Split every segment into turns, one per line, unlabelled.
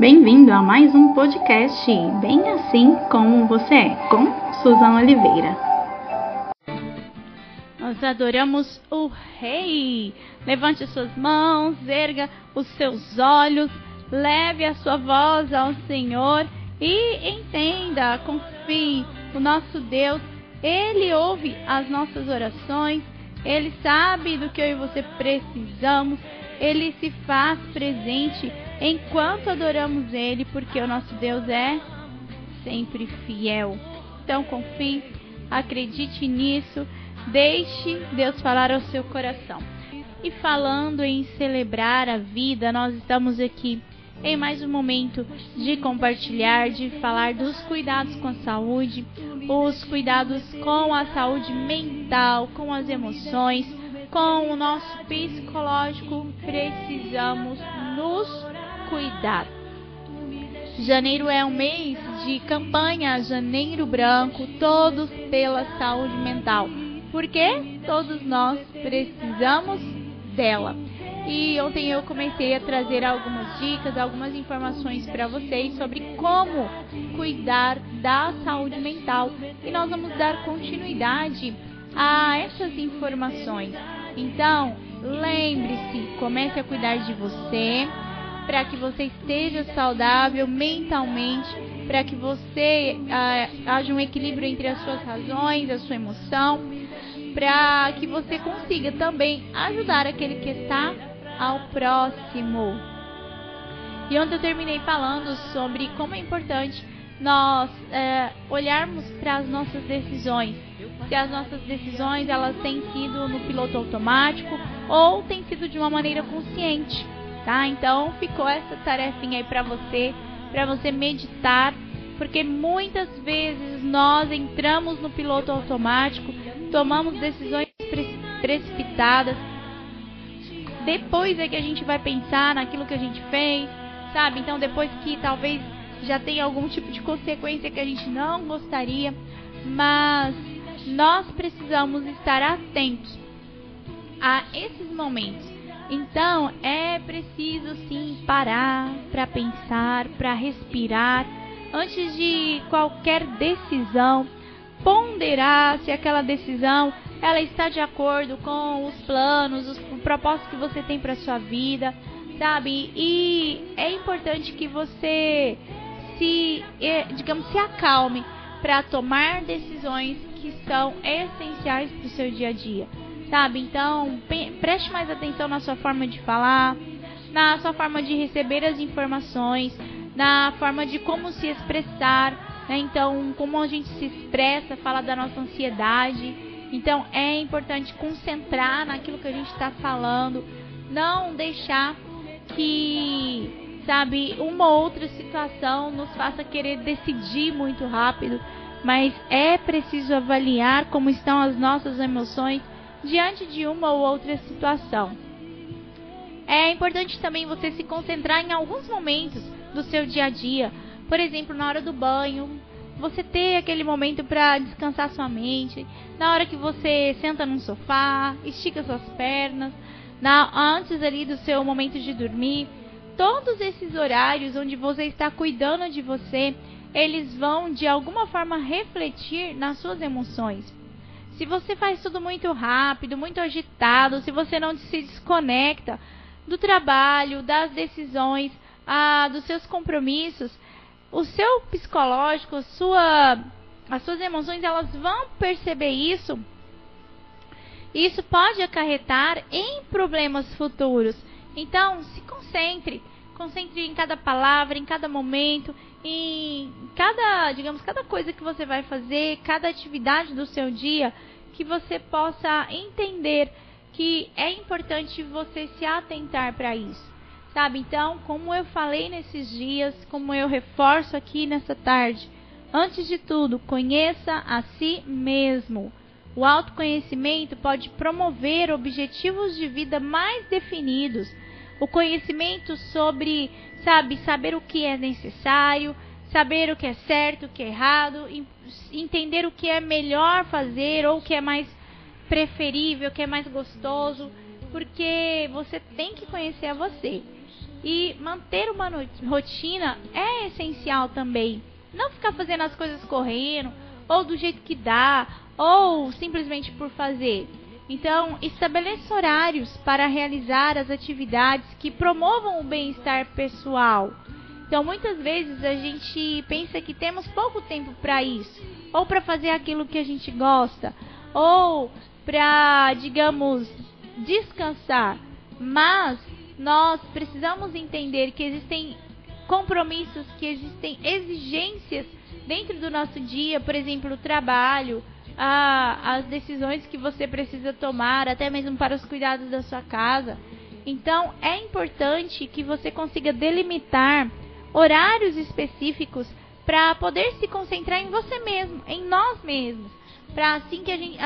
Bem-vindo a mais um podcast Bem Assim Como Você É, com Suzana Oliveira.
Nós adoramos o Rei. Levante suas mãos, erga os seus olhos, leve a sua voz ao Senhor e entenda, confie, o nosso Deus, Ele ouve as nossas orações, Ele sabe do que eu e você precisamos, Ele se faz presente enquanto adoramos Ele, porque o nosso Deus é sempre fiel. Então confie, acredite nisso, deixe Deus falar ao seu coração. E falando em celebrar a vida, nós estamos aqui em mais um momento de compartilhar, de falar dos cuidados com a saúde, os cuidados com a saúde mental, com as emoções, com o nosso psicológico. Precisamos nos cuidar. Janeiro é um mês de campanha Janeiro Branco, todos pela saúde mental. Porque todos nós precisamos dela. E ontem eu comecei a trazer algumas dicas, algumas informações para vocês sobre como cuidar da saúde mental. E nós vamos dar continuidade a essas informações. Então, lembre-se, comece a cuidar de você para que você esteja saudável mentalmente, para que você ah, haja um equilíbrio entre as suas razões, a sua emoção, para que você consiga também ajudar aquele que está ao próximo. E onde eu terminei falando sobre como é importante nós é, olharmos para as nossas decisões. Se as nossas decisões elas têm sido no piloto automático ou têm sido de uma maneira consciente, tá? Então ficou essa tarefinha aí para você, para você meditar, porque muitas vezes nós entramos no piloto automático, tomamos decisões precipitadas, depois é que a gente vai pensar naquilo que a gente fez, sabe? Então depois que talvez já tenha algum tipo de consequência que a gente não gostaria, mas nós precisamos estar atentos a esses momentos. Então é preciso sim parar para pensar, para respirar antes de qualquer decisão, ponderar se aquela decisão ela está de acordo com os planos, os, o propósito que você tem para sua vida, sabe? E é importante que você se, digamos, se acalme para tomar decisões que são essenciais para o seu dia a dia, sabe? Então, preste mais atenção na sua forma de falar, na sua forma de receber as informações, na forma de como se expressar, né? Então, como a gente se expressa, fala da nossa ansiedade, então é importante concentrar naquilo que a gente está falando, não deixar que, sabe, uma ou outra situação nos faça querer decidir muito rápido, mas é preciso avaliar como estão as nossas emoções diante de uma ou outra situação. É importante também você se concentrar em alguns momentos do seu dia a dia, por exemplo, na hora do banho, você ter aquele momento para descansar sua mente, na hora que você senta num sofá, estica suas pernas, na, antes ali do seu momento de dormir, todos esses horários onde você está cuidando de você, eles vão de alguma forma refletir nas suas emoções. Se você faz tudo muito rápido, muito agitado, se você não se desconecta do trabalho, das decisões, ah, dos seus compromissos, o seu psicológico, a sua, as suas emoções, elas vão perceber isso. Isso pode acarretar em problemas futuros. Então, se concentre, concentre em cada palavra, em cada momento, em cada, digamos, cada coisa que você vai fazer, cada atividade do seu dia, que você possa entender que é importante você se atentar para isso. Sabe? Então, como eu falei nesses dias, como eu reforço aqui nessa tarde, antes de tudo, conheça a si mesmo. O autoconhecimento pode promover objetivos de vida mais definidos. O conhecimento sobre, sabe, saber o que é necessário, saber o que é certo, o que é errado, entender o que é melhor fazer ou o que é mais preferível, o que é mais gostoso, porque você tem que conhecer a você. E manter uma rotina é essencial também. Não ficar fazendo as coisas correndo, ou do jeito que dá, ou simplesmente por fazer. Então, estabeleça horários para realizar as atividades que promovam o bem-estar pessoal. Então, muitas vezes a gente pensa que temos pouco tempo para isso, ou para fazer aquilo que a gente gosta, ou para, digamos, descansar. Mas nós precisamos entender que existem compromissos, que existem exigências dentro do nosso dia, por exemplo, o trabalho, a, as decisões que você precisa tomar, até mesmo para os cuidados da sua casa. Então, é importante que você consiga delimitar horários específicos para poder se concentrar em você mesmo, em nós mesmos, para assim que a gente,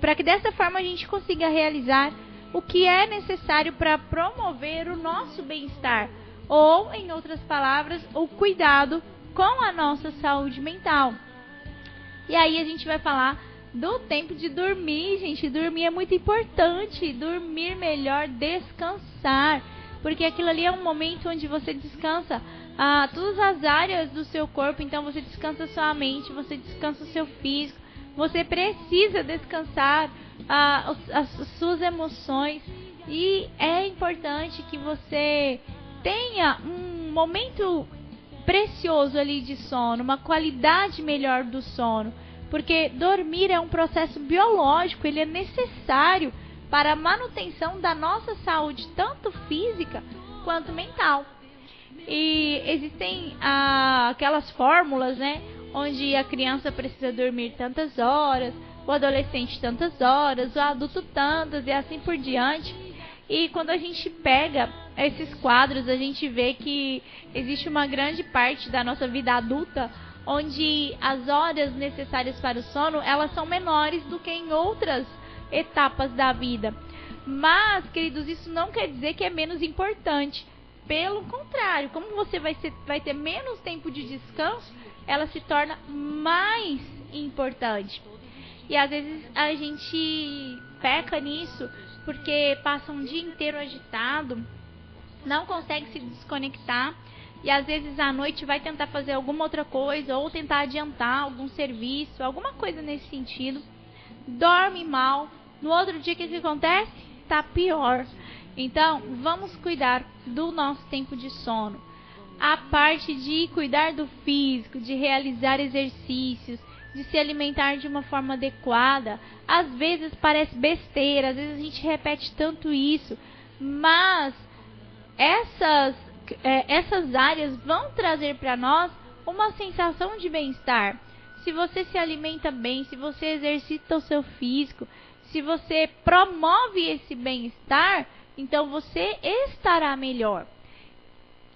para que dessa forma a gente consiga realizar o que é necessário para promover o nosso bem-estar, ou, em outras palavras, o cuidado com a nossa saúde mental. E aí a gente vai falar do tempo de dormir, gente. Dormir é muito importante. Dormir melhor, descansar. Porque aquilo ali é um momento onde você descansa ah, todas as áreas do seu corpo. Então você descansa sua mente, você descansa o seu físico. Você precisa descansar ah, as, as suas emoções. E é importante que você tenha um momento precioso ali de sono, uma qualidade melhor do sono, porque dormir é um processo biológico, ele é necessário para a manutenção da nossa saúde, tanto física quanto mental. E existem ah, aquelas fórmulas, né, onde a criança precisa dormir tantas horas, o adolescente tantas horas, o adulto tantas e assim por diante. E quando a gente pega esses quadros, a gente vê que existe uma grande parte da nossa vida adulta onde as horas necessárias para o sono, elas são menores do que em outras etapas da vida. Mas, queridos, isso não quer dizer que é menos importante. Pelo contrário, como você vai, ser, vai ter menos tempo de descanso, ela se torna mais importante. E às vezes a gente peca nisso porque passa um dia inteiro agitado, não consegue se desconectar e às vezes à noite vai tentar fazer alguma outra coisa ou tentar adiantar algum serviço, alguma coisa nesse sentido. Dorme mal. No outro dia o que, que acontece? Tá pior. Então, vamos cuidar do nosso tempo de sono. A parte de cuidar do físico, de realizar exercícios, de se alimentar de uma forma adequada. Às vezes parece besteira, às vezes a gente repete tanto isso, mas essas, é, essas áreas vão trazer para nós uma sensação de bem-estar. Se você se alimenta bem, se você exercita o seu físico, se você promove esse bem-estar, então você estará melhor.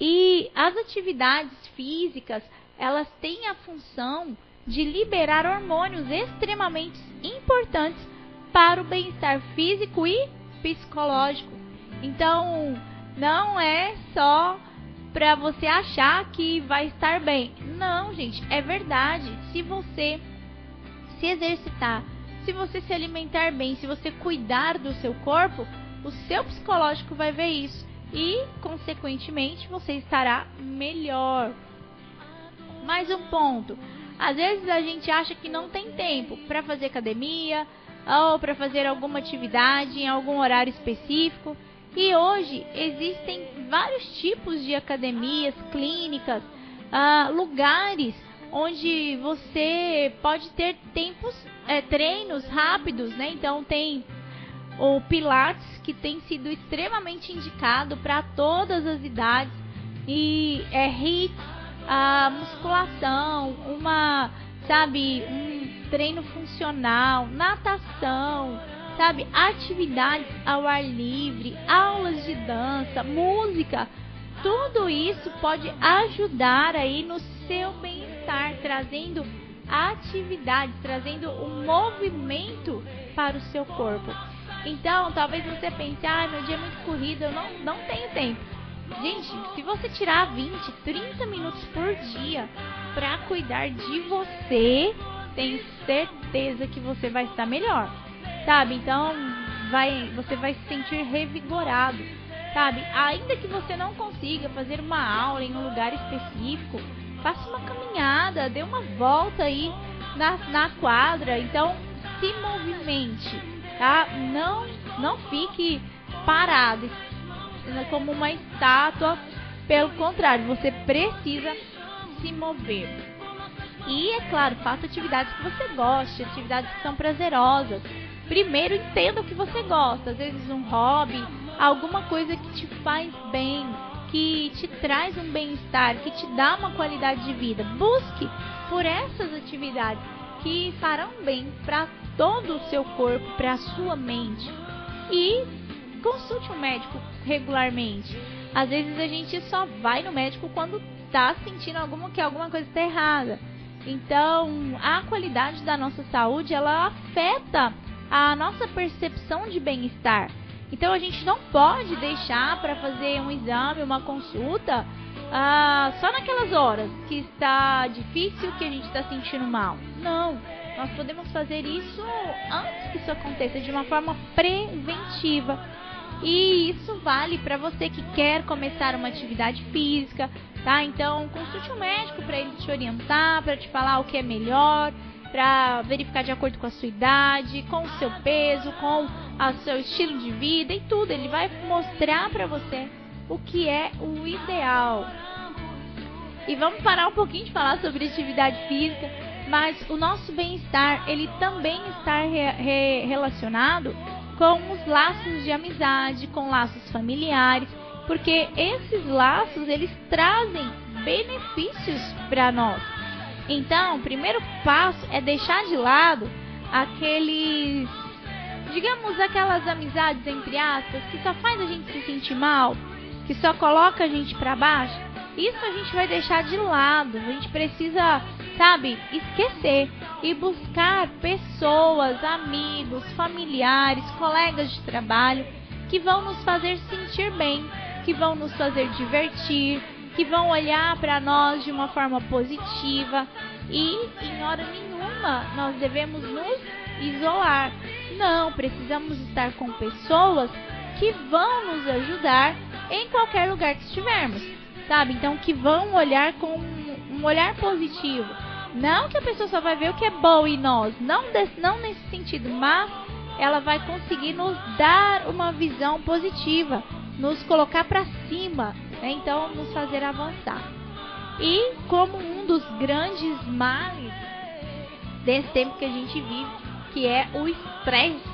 E as atividades físicas, elas têm a função de liberar hormônios extremamente importantes para o bem-estar físico e psicológico. Então, não é só para você achar que vai estar bem. Não, gente, é verdade. Se você se exercitar, se você se alimentar bem, se você cuidar do seu corpo, o seu psicológico vai ver isso e, consequentemente, você estará melhor. Mais um ponto. Às vezes a gente acha que não tem tempo para fazer academia ou para fazer alguma atividade em algum horário específico. E hoje existem vários tipos de academias, clínicas, uh, lugares onde você pode ter tempos, é, treinos rápidos, né? Então tem o Pilates que tem sido extremamente indicado para todas as idades e é HIIT a musculação, uma, sabe, um treino funcional, natação, sabe, atividades ao ar livre, aulas de dança, música, tudo isso pode ajudar aí no seu bem-estar, trazendo atividades, trazendo um movimento para o seu corpo. Então, talvez você pense, ah, meu dia é muito corrido, eu não, não tenho tempo. Gente, se você tirar 20, 30 minutos por dia para cuidar de você, tenho certeza que você vai estar melhor. Sabe? Então, vai, você vai se sentir revigorado. sabe? Ainda que você não consiga fazer uma aula em um lugar específico, faça uma caminhada, dê uma volta aí na, na quadra. Então, se movimente, tá? Não, não fique parado como uma estátua. Pelo contrário, você precisa se mover. E, é claro, faça atividades que você goste, atividades que são prazerosas. Primeiro, entenda o que você gosta. Às vezes, um hobby, alguma coisa que te faz bem, que te traz um bem-estar, que te dá uma qualidade de vida. Busque por essas atividades que farão bem para todo o seu corpo, para a sua mente. E consulte um médico regularmente. Às vezes a gente só vai no médico quando está sentindo alguma que alguma coisa está errada. Então, a qualidade da nossa saúde, ela afeta a nossa percepção de bem-estar. Então, a gente não pode deixar para fazer um exame, uma consulta, ah, só naquelas horas que está difícil, que a gente está sentindo mal. Não, nós podemos fazer isso antes que isso aconteça, de uma forma preventiva. E isso vale para você que quer começar uma atividade física, tá? Então, consulte um médico para ele te orientar, para te falar o que é melhor, para verificar de acordo com a sua idade, com o seu peso, com o seu estilo de vida e tudo. Ele vai mostrar para você o que é o ideal. E vamos parar um pouquinho de falar sobre atividade física, mas o nosso bem-estar, ele também está re re relacionado com os laços de amizade, com laços familiares, porque esses laços eles trazem benefícios para nós. Então, o primeiro passo é deixar de lado aqueles, digamos, aquelas amizades entre aspas que só faz a gente se sentir mal, que só coloca a gente para baixo. Isso a gente vai deixar de lado. A gente precisa, sabe, esquecer e buscar pessoas, amigos, familiares, colegas de trabalho que vão nos fazer sentir bem, que vão nos fazer divertir, que vão olhar para nós de uma forma positiva e em hora nenhuma nós devemos nos isolar. Não, precisamos estar com pessoas que vão nos ajudar em qualquer lugar que estivermos, sabe? Então que vão olhar com um olhar positivo. Não que a pessoa só vai ver o que é bom em nós, não, desse, não nesse sentido, mas ela vai conseguir nos dar uma visão positiva, nos colocar para cima, né? então nos fazer avançar. E como um dos grandes males desse tempo que a gente vive, que é o estresse,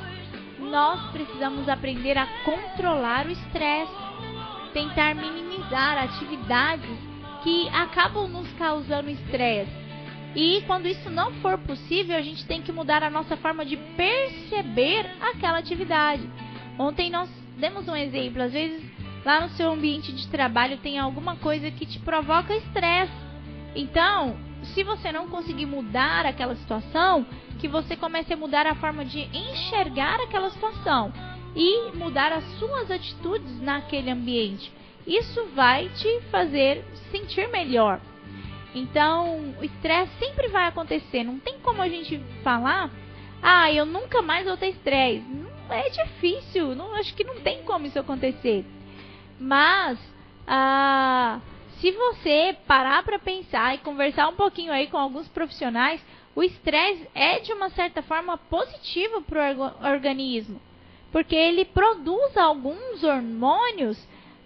nós precisamos aprender a controlar o estresse, tentar minimizar atividades que acabam nos causando estresse. E quando isso não for possível, a gente tem que mudar a nossa forma de perceber aquela atividade. Ontem nós demos um exemplo, às vezes lá no seu ambiente de trabalho tem alguma coisa que te provoca estresse. Então, se você não conseguir mudar aquela situação, que você comece a mudar a forma de enxergar aquela situação e mudar as suas atitudes naquele ambiente. Isso vai te fazer sentir melhor. Então, o estresse sempre vai acontecer. Não tem como a gente falar, ah, eu nunca mais vou ter estresse. É difícil. Não, acho que não tem como isso acontecer. Mas ah, se você parar para pensar e conversar um pouquinho aí com alguns profissionais, o estresse é de uma certa forma positivo para o organismo, porque ele produz alguns hormônios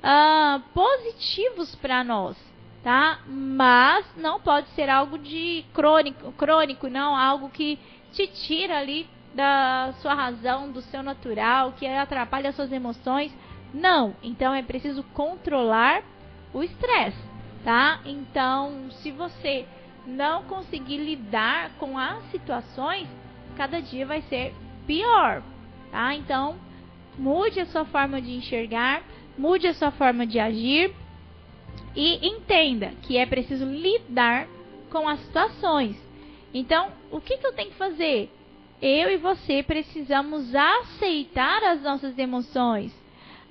ah, positivos para nós, tá? Mas não pode ser algo de crônico, crônico, não algo que te tira ali da sua razão, do seu natural, que atrapalha as suas emoções não, então é preciso controlar o estresse, tá? Então, se você não conseguir lidar com as situações, cada dia vai ser pior, tá? Então, mude a sua forma de enxergar, mude a sua forma de agir e entenda que é preciso lidar com as situações. Então, o que, que eu tenho que fazer? Eu e você precisamos aceitar as nossas emoções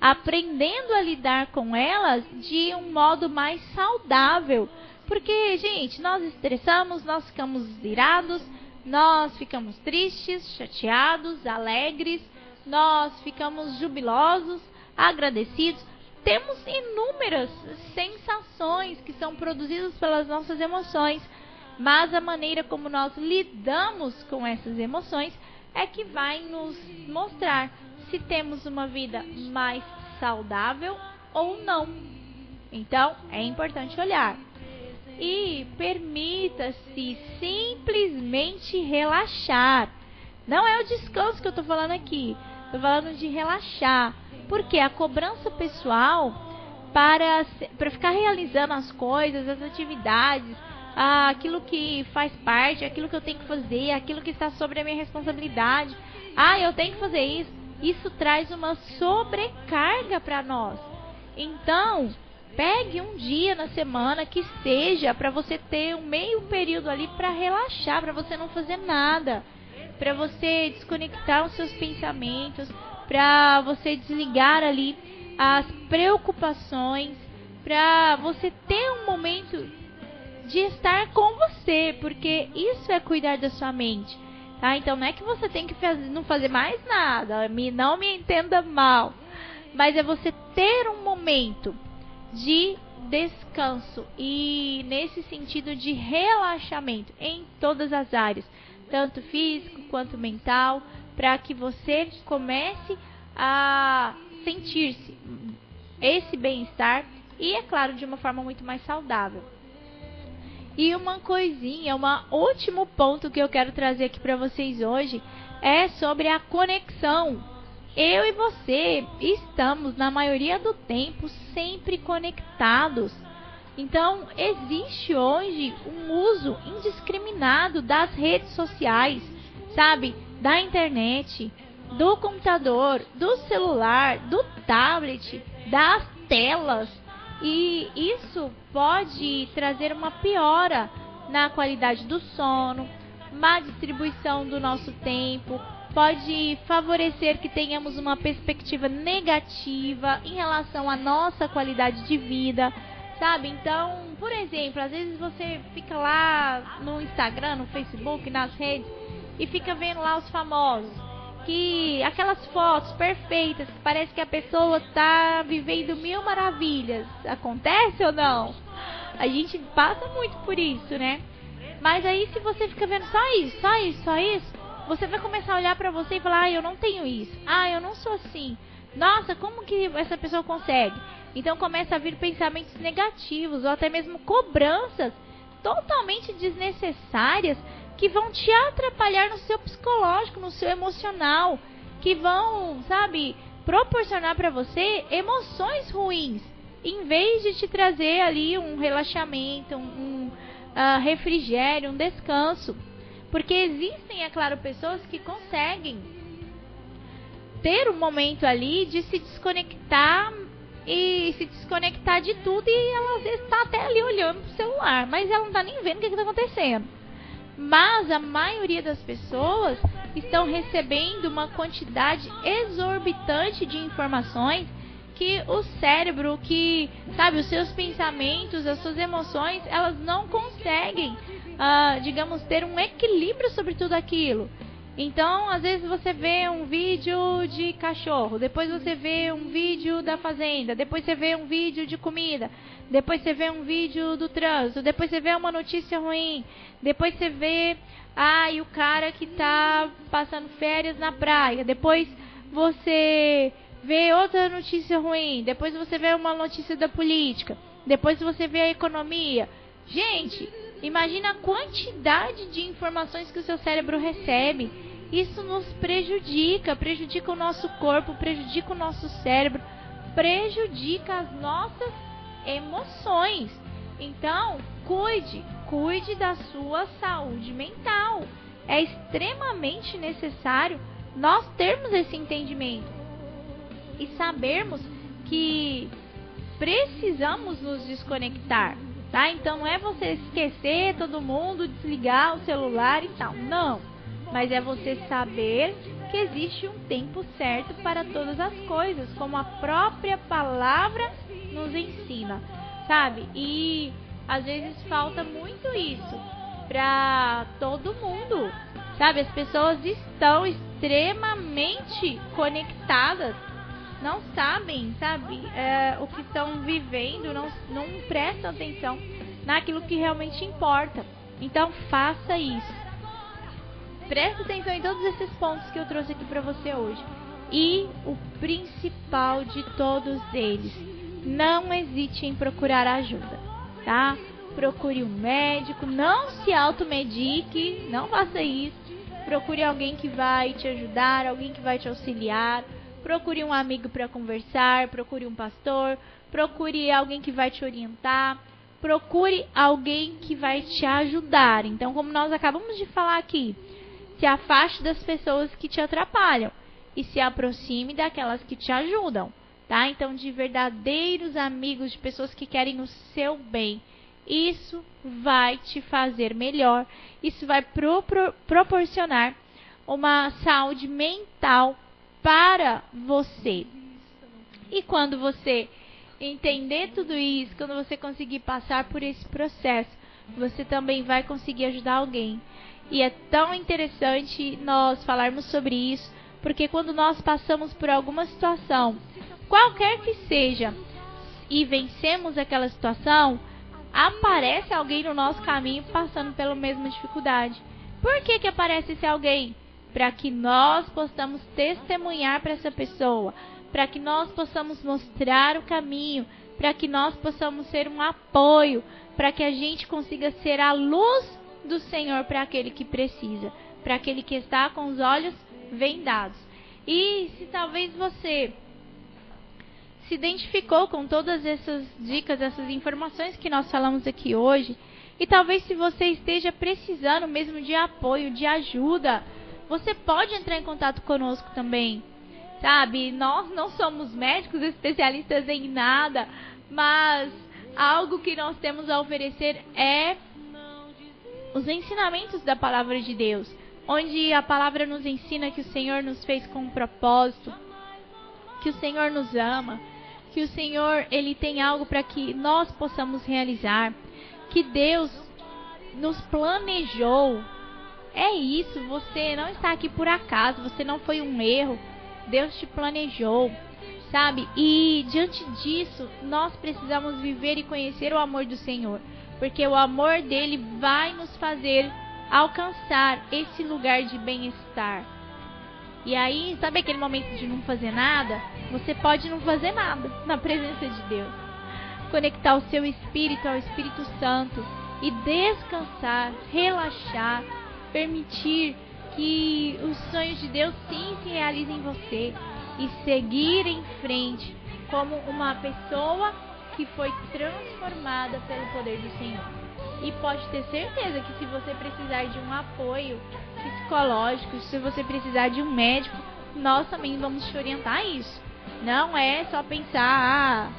aprendendo a lidar com elas de um modo mais saudável. Porque, gente, nós estressamos, nós ficamos irados, nós ficamos tristes, chateados, alegres, nós ficamos jubilosos, agradecidos. Temos inúmeras sensações que são produzidas pelas nossas emoções, mas a maneira como nós lidamos com essas emoções é que vai nos mostrar se temos uma vida mais saudável ou não. Então, é importante olhar. E permita-se simplesmente relaxar. Não é o descanso que eu estou falando aqui. Estou falando de relaxar. Porque a cobrança pessoal para, para ficar realizando as coisas, as atividades, aquilo que faz parte, aquilo que eu tenho que fazer, aquilo que está sobre a minha responsabilidade. Ah, eu tenho que fazer isso. Isso traz uma sobrecarga para nós. Então, pegue um dia na semana que seja para você ter um meio período ali para relaxar, para você não fazer nada, para você desconectar os seus pensamentos, para você desligar ali as preocupações, para você ter um momento de estar com você, porque isso é cuidar da sua mente. Tá? Então não é que você tem que fazer, não fazer mais nada, me, não me entenda mal, mas é você ter um momento de descanso e nesse sentido de relaxamento em todas as áreas, tanto físico quanto mental, para que você comece a sentir-se esse bem-estar e, é claro, de uma forma muito mais saudável. E uma coisinha, um último ponto que eu quero trazer aqui para vocês hoje é sobre a conexão. Eu e você estamos, na maioria do tempo, sempre conectados. Então, existe hoje um uso indiscriminado das redes sociais, sabe? Da internet, do computador, do celular, do tablet, das telas. E isso pode trazer uma piora na qualidade do sono, má distribuição do nosso tempo, pode favorecer que tenhamos uma perspectiva negativa em relação à nossa qualidade de vida, sabe? Então, por exemplo, às vezes você fica lá no Instagram, no Facebook, nas redes e fica vendo lá os famosos que aquelas fotos perfeitas, parece que a pessoa está vivendo mil maravilhas. Acontece ou não? A gente passa muito por isso, né? Mas aí se você fica vendo só isso, só isso, só isso, você vai começar a olhar para você e falar: "Ah, eu não tenho isso. Ah, eu não sou assim. Nossa, como que essa pessoa consegue?" Então começa a vir pensamentos negativos ou até mesmo cobranças totalmente desnecessárias que vão te atrapalhar no seu psicológico, no seu emocional, que vão, sabe, proporcionar para você emoções ruins, em vez de te trazer ali um relaxamento, um, um uh, refrigério, um descanso. Porque existem, é claro, pessoas que conseguem ter um momento ali de se desconectar e se desconectar de tudo e ela às vezes está até ali olhando pro celular, mas ela não está nem vendo o que está acontecendo. Mas a maioria das pessoas estão recebendo uma quantidade exorbitante de informações que o cérebro, que sabe, os seus pensamentos, as suas emoções, elas não conseguem, uh, digamos, ter um equilíbrio sobre tudo aquilo. Então, às vezes você vê um vídeo de cachorro, depois você vê um vídeo da fazenda, depois você vê um vídeo de comida, depois você vê um vídeo do trânsito, depois você vê uma notícia ruim, depois você vê, ai, ah, o cara que tá passando férias na praia, depois você vê outra notícia ruim, depois você vê uma notícia da política, depois você vê a economia. Gente, Imagina a quantidade de informações que o seu cérebro recebe. Isso nos prejudica, prejudica o nosso corpo, prejudica o nosso cérebro, prejudica as nossas emoções. Então, cuide, cuide da sua saúde mental. É extremamente necessário nós termos esse entendimento e sabermos que precisamos nos desconectar tá? Então não é você esquecer todo mundo, desligar o celular e tal, não. Mas é você saber que existe um tempo certo para todas as coisas, como a própria palavra nos ensina, sabe? E às vezes falta muito isso para todo mundo, sabe? As pessoas estão extremamente conectadas não sabem, sabe, é, o que estão vivendo, não, não prestam atenção naquilo que realmente importa. Então faça isso. Preste atenção em todos esses pontos que eu trouxe aqui para você hoje. E o principal de todos eles, não hesite em procurar ajuda, tá? Procure um médico, não se automedique, não faça isso. Procure alguém que vai te ajudar, alguém que vai te auxiliar procure um amigo para conversar, procure um pastor, procure alguém que vai te orientar, procure alguém que vai te ajudar. Então, como nós acabamos de falar aqui, se afaste das pessoas que te atrapalham e se aproxime daquelas que te ajudam, tá? Então, de verdadeiros amigos, de pessoas que querem o seu bem. Isso vai te fazer melhor, isso vai pro, pro, proporcionar uma saúde mental para você. E quando você entender tudo isso, quando você conseguir passar por esse processo, você também vai conseguir ajudar alguém. E é tão interessante nós falarmos sobre isso, porque quando nós passamos por alguma situação, qualquer que seja, e vencemos aquela situação, aparece alguém no nosso caminho passando pela mesma dificuldade. Por que, que aparece esse alguém? Para que nós possamos testemunhar para essa pessoa, para que nós possamos mostrar o caminho, para que nós possamos ser um apoio, para que a gente consiga ser a luz do Senhor para aquele que precisa, para aquele que está com os olhos vendados. E se talvez você se identificou com todas essas dicas, essas informações que nós falamos aqui hoje, e talvez se você esteja precisando mesmo de apoio, de ajuda, você pode entrar em contato conosco também. Sabe? Nós não somos médicos especialistas em nada, mas algo que nós temos a oferecer é os ensinamentos da palavra de Deus, onde a palavra nos ensina que o Senhor nos fez com um propósito, que o Senhor nos ama, que o Senhor ele tem algo para que nós possamos realizar, que Deus nos planejou é isso, você não está aqui por acaso, você não foi um erro. Deus te planejou, sabe? E diante disso, nós precisamos viver e conhecer o amor do Senhor, porque o amor dele vai nos fazer alcançar esse lugar de bem-estar. E aí, sabe aquele momento de não fazer nada? Você pode não fazer nada na presença de Deus. Conectar o seu espírito ao Espírito Santo e descansar, relaxar permitir que os sonhos de Deus sim se realizem em você e seguir em frente como uma pessoa que foi transformada pelo poder do Senhor. E pode ter certeza que se você precisar de um apoio psicológico, se você precisar de um médico, nós também vamos te orientar a isso. Não é só pensar, ah,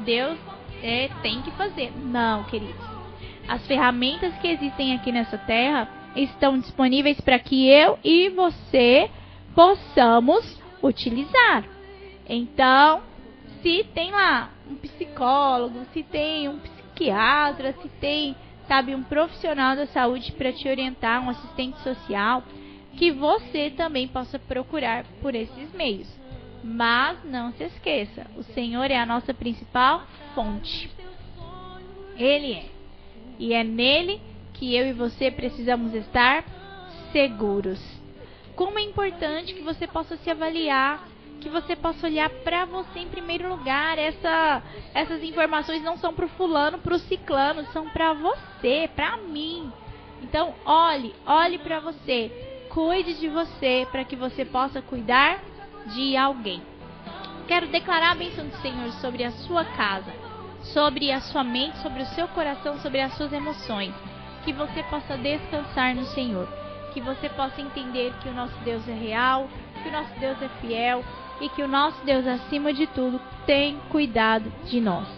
Deus é, tem que fazer. Não, queridos. As ferramentas que existem aqui nessa terra estão disponíveis para que eu e você possamos utilizar. Então, se tem lá um psicólogo, se tem um psiquiatra, se tem, sabe, um profissional da saúde para te orientar, um assistente social, que você também possa procurar por esses meios. Mas não se esqueça, o Senhor é a nossa principal fonte. Ele é. E é nele que eu e você precisamos estar seguros. Como é importante que você possa se avaliar, que você possa olhar para você em primeiro lugar. Essa, essas informações não são para o fulano, para o ciclano, são para você, para mim. Então, olhe, olhe para você, cuide de você para que você possa cuidar de alguém. Quero declarar a bênção do Senhor sobre a sua casa, sobre a sua mente, sobre o seu coração, sobre as suas emoções que você possa descansar no Senhor, que você possa entender que o nosso Deus é real, que o nosso Deus é fiel e que o nosso Deus, acima de tudo, tem cuidado de nós.